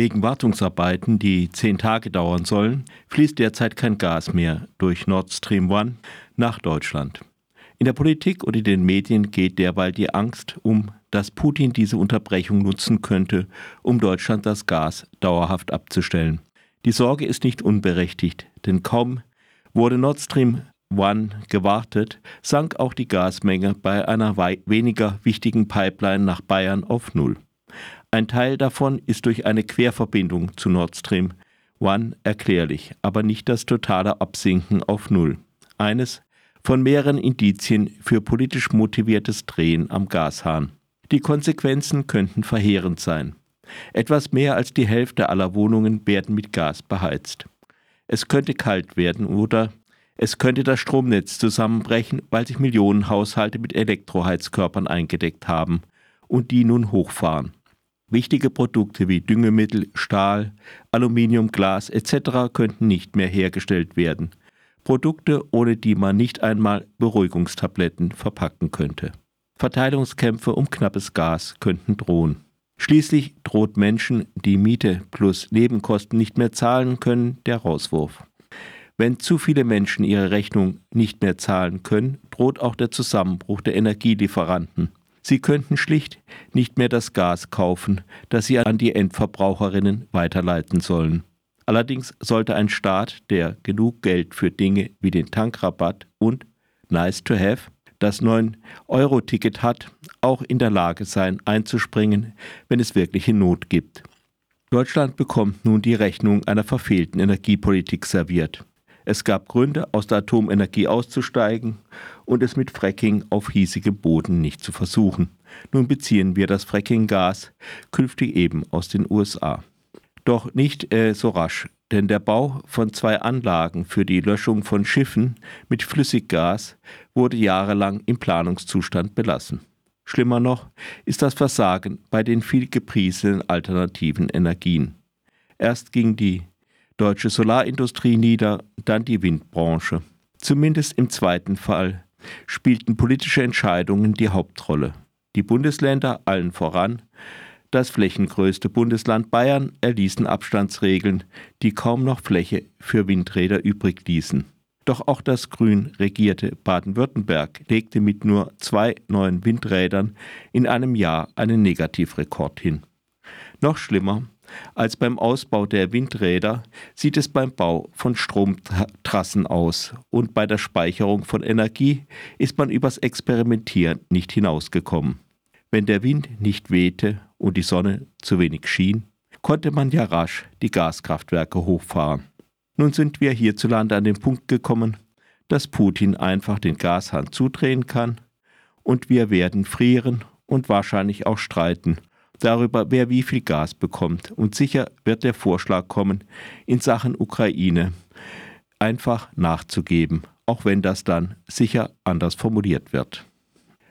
Wegen Wartungsarbeiten, die zehn Tage dauern sollen, fließt derzeit kein Gas mehr durch Nord Stream 1 nach Deutschland. In der Politik und in den Medien geht derweil die Angst um, dass Putin diese Unterbrechung nutzen könnte, um Deutschland das Gas dauerhaft abzustellen. Die Sorge ist nicht unberechtigt, denn kaum wurde Nord Stream 1 gewartet, sank auch die Gasmenge bei einer weniger wichtigen Pipeline nach Bayern auf Null. Ein Teil davon ist durch eine Querverbindung zu Nord Stream 1 erklärlich, aber nicht das totale Absinken auf Null. Eines von mehreren Indizien für politisch motiviertes Drehen am Gashahn. Die Konsequenzen könnten verheerend sein. Etwas mehr als die Hälfte aller Wohnungen werden mit Gas beheizt. Es könnte kalt werden oder es könnte das Stromnetz zusammenbrechen, weil sich Millionen Haushalte mit Elektroheizkörpern eingedeckt haben und die nun hochfahren. Wichtige Produkte wie Düngemittel, Stahl, Aluminium, Glas etc. könnten nicht mehr hergestellt werden. Produkte, ohne die man nicht einmal Beruhigungstabletten verpacken könnte. Verteilungskämpfe um knappes Gas könnten drohen. Schließlich droht Menschen, die Miete plus Nebenkosten nicht mehr zahlen können, der Rauswurf. Wenn zu viele Menschen ihre Rechnung nicht mehr zahlen können, droht auch der Zusammenbruch der Energielieferanten. Sie könnten schlicht nicht mehr das Gas kaufen, das sie an die Endverbraucherinnen weiterleiten sollen. Allerdings sollte ein Staat, der genug Geld für Dinge wie den Tankrabatt und Nice to Have, das 9-Euro-Ticket hat, auch in der Lage sein, einzuspringen, wenn es wirkliche Not gibt. Deutschland bekommt nun die Rechnung einer verfehlten Energiepolitik serviert. Es gab Gründe, aus der Atomenergie auszusteigen und es mit Fracking auf hiesigem Boden nicht zu versuchen. Nun beziehen wir das Fracking-Gas künftig eben aus den USA. Doch nicht äh, so rasch, denn der Bau von zwei Anlagen für die Löschung von Schiffen mit Flüssiggas wurde jahrelang im Planungszustand belassen. Schlimmer noch ist das Versagen bei den viel gepriesenen alternativen Energien. Erst ging die deutsche Solarindustrie nieder, dann die Windbranche. Zumindest im zweiten Fall spielten politische Entscheidungen die Hauptrolle. Die Bundesländer, allen voran, das flächengrößte Bundesland Bayern erließen Abstandsregeln, die kaum noch Fläche für Windräder übrig ließen. Doch auch das grün regierte Baden-Württemberg legte mit nur zwei neuen Windrädern in einem Jahr einen Negativrekord hin. Noch schlimmer als beim Ausbau der Windräder sieht es beim Bau von Stromtrassen aus und bei der Speicherung von Energie ist man übers Experimentieren nicht hinausgekommen. Wenn der Wind nicht wehte und die Sonne zu wenig schien, konnte man ja rasch die Gaskraftwerke hochfahren. Nun sind wir hierzulande an den Punkt gekommen, dass Putin einfach den Gashahn zudrehen kann und wir werden frieren und wahrscheinlich auch streiten darüber, wer wie viel Gas bekommt. Und sicher wird der Vorschlag kommen, in Sachen Ukraine einfach nachzugeben, auch wenn das dann sicher anders formuliert wird.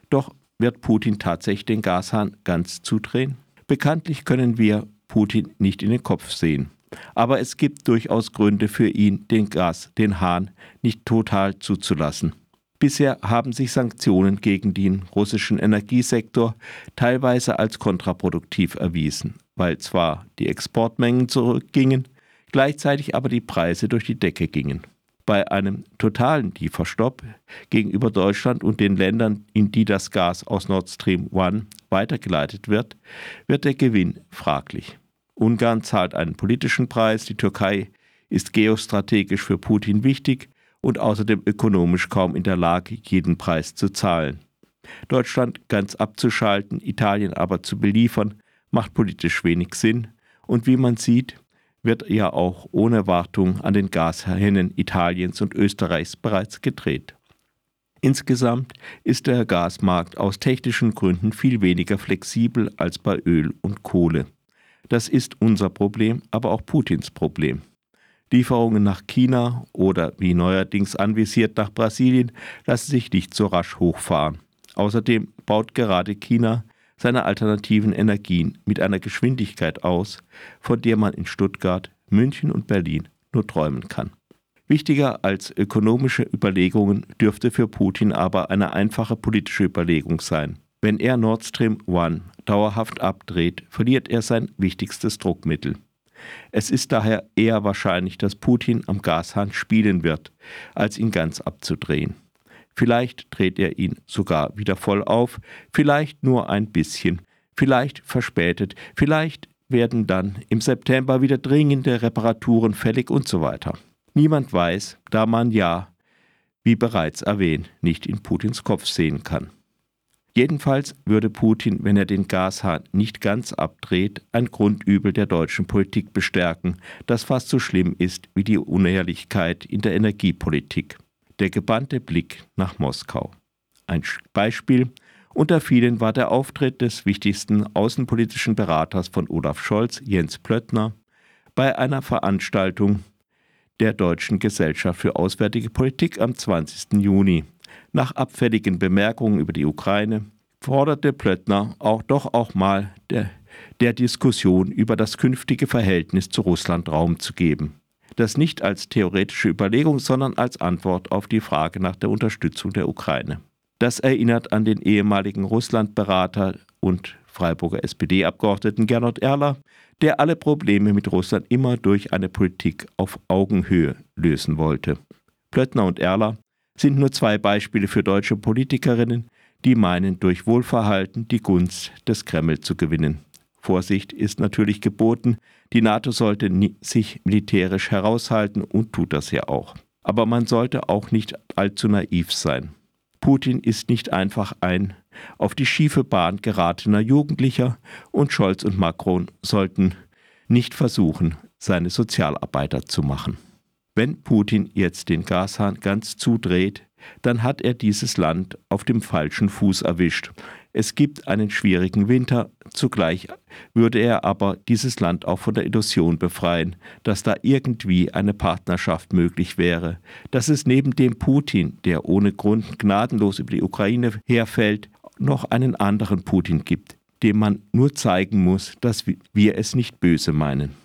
Doch wird Putin tatsächlich den Gashahn ganz zudrehen? Bekanntlich können wir Putin nicht in den Kopf sehen. Aber es gibt durchaus Gründe für ihn, den Gas, den Hahn nicht total zuzulassen. Bisher haben sich Sanktionen gegen den russischen Energiesektor teilweise als kontraproduktiv erwiesen, weil zwar die Exportmengen zurückgingen, gleichzeitig aber die Preise durch die Decke gingen. Bei einem totalen Lieferstopp gegenüber Deutschland und den Ländern, in die das Gas aus Nord Stream 1 weitergeleitet wird, wird der Gewinn fraglich. Ungarn zahlt einen politischen Preis, die Türkei ist geostrategisch für Putin wichtig und außerdem ökonomisch kaum in der Lage, jeden Preis zu zahlen. Deutschland ganz abzuschalten, Italien aber zu beliefern, macht politisch wenig Sinn und wie man sieht, wird ja auch ohne Wartung an den Gashennen Italiens und Österreichs bereits gedreht. Insgesamt ist der Gasmarkt aus technischen Gründen viel weniger flexibel als bei Öl und Kohle. Das ist unser Problem, aber auch Putins Problem. Lieferungen nach China oder wie neuerdings anvisiert nach Brasilien lassen sich nicht so rasch hochfahren. Außerdem baut gerade China seine alternativen Energien mit einer Geschwindigkeit aus, von der man in Stuttgart, München und Berlin nur träumen kann. Wichtiger als ökonomische Überlegungen dürfte für Putin aber eine einfache politische Überlegung sein. Wenn er Nord Stream 1 dauerhaft abdreht, verliert er sein wichtigstes Druckmittel. Es ist daher eher wahrscheinlich, dass Putin am Gashahn spielen wird, als ihn ganz abzudrehen. Vielleicht dreht er ihn sogar wieder voll auf, vielleicht nur ein bisschen, vielleicht verspätet, vielleicht werden dann im September wieder dringende Reparaturen fällig und so weiter. Niemand weiß, da man ja, wie bereits erwähnt, nicht in Putins Kopf sehen kann. Jedenfalls würde Putin, wenn er den Gashahn nicht ganz abdreht, ein Grundübel der deutschen Politik bestärken, das fast so schlimm ist wie die Unehrlichkeit in der Energiepolitik. Der gebannte Blick nach Moskau. Ein Beispiel unter vielen war der Auftritt des wichtigsten außenpolitischen Beraters von Olaf Scholz, Jens Plöttner, bei einer Veranstaltung der Deutschen Gesellschaft für Auswärtige Politik am 20. Juni. Nach abfälligen Bemerkungen über die Ukraine forderte Plöttner auch doch auch mal der, der Diskussion über das künftige Verhältnis zu Russland Raum zu geben. Das nicht als theoretische Überlegung, sondern als Antwort auf die Frage nach der Unterstützung der Ukraine. Das erinnert an den ehemaligen Russlandberater und Freiburger SPD-Abgeordneten Gernot Erler, der alle Probleme mit Russland immer durch eine Politik auf Augenhöhe lösen wollte. Plöttner und Erler sind nur zwei Beispiele für deutsche Politikerinnen, die meinen, durch Wohlverhalten die Gunst des Kreml zu gewinnen. Vorsicht ist natürlich geboten, die NATO sollte sich militärisch heraushalten und tut das ja auch. Aber man sollte auch nicht allzu naiv sein. Putin ist nicht einfach ein auf die schiefe Bahn geratener Jugendlicher und Scholz und Macron sollten nicht versuchen, seine Sozialarbeiter zu machen. Wenn Putin jetzt den Gashahn ganz zudreht, dann hat er dieses Land auf dem falschen Fuß erwischt. Es gibt einen schwierigen Winter, zugleich würde er aber dieses Land auch von der Illusion befreien, dass da irgendwie eine Partnerschaft möglich wäre, dass es neben dem Putin, der ohne Grund gnadenlos über die Ukraine herfällt, noch einen anderen Putin gibt, dem man nur zeigen muss, dass wir es nicht böse meinen.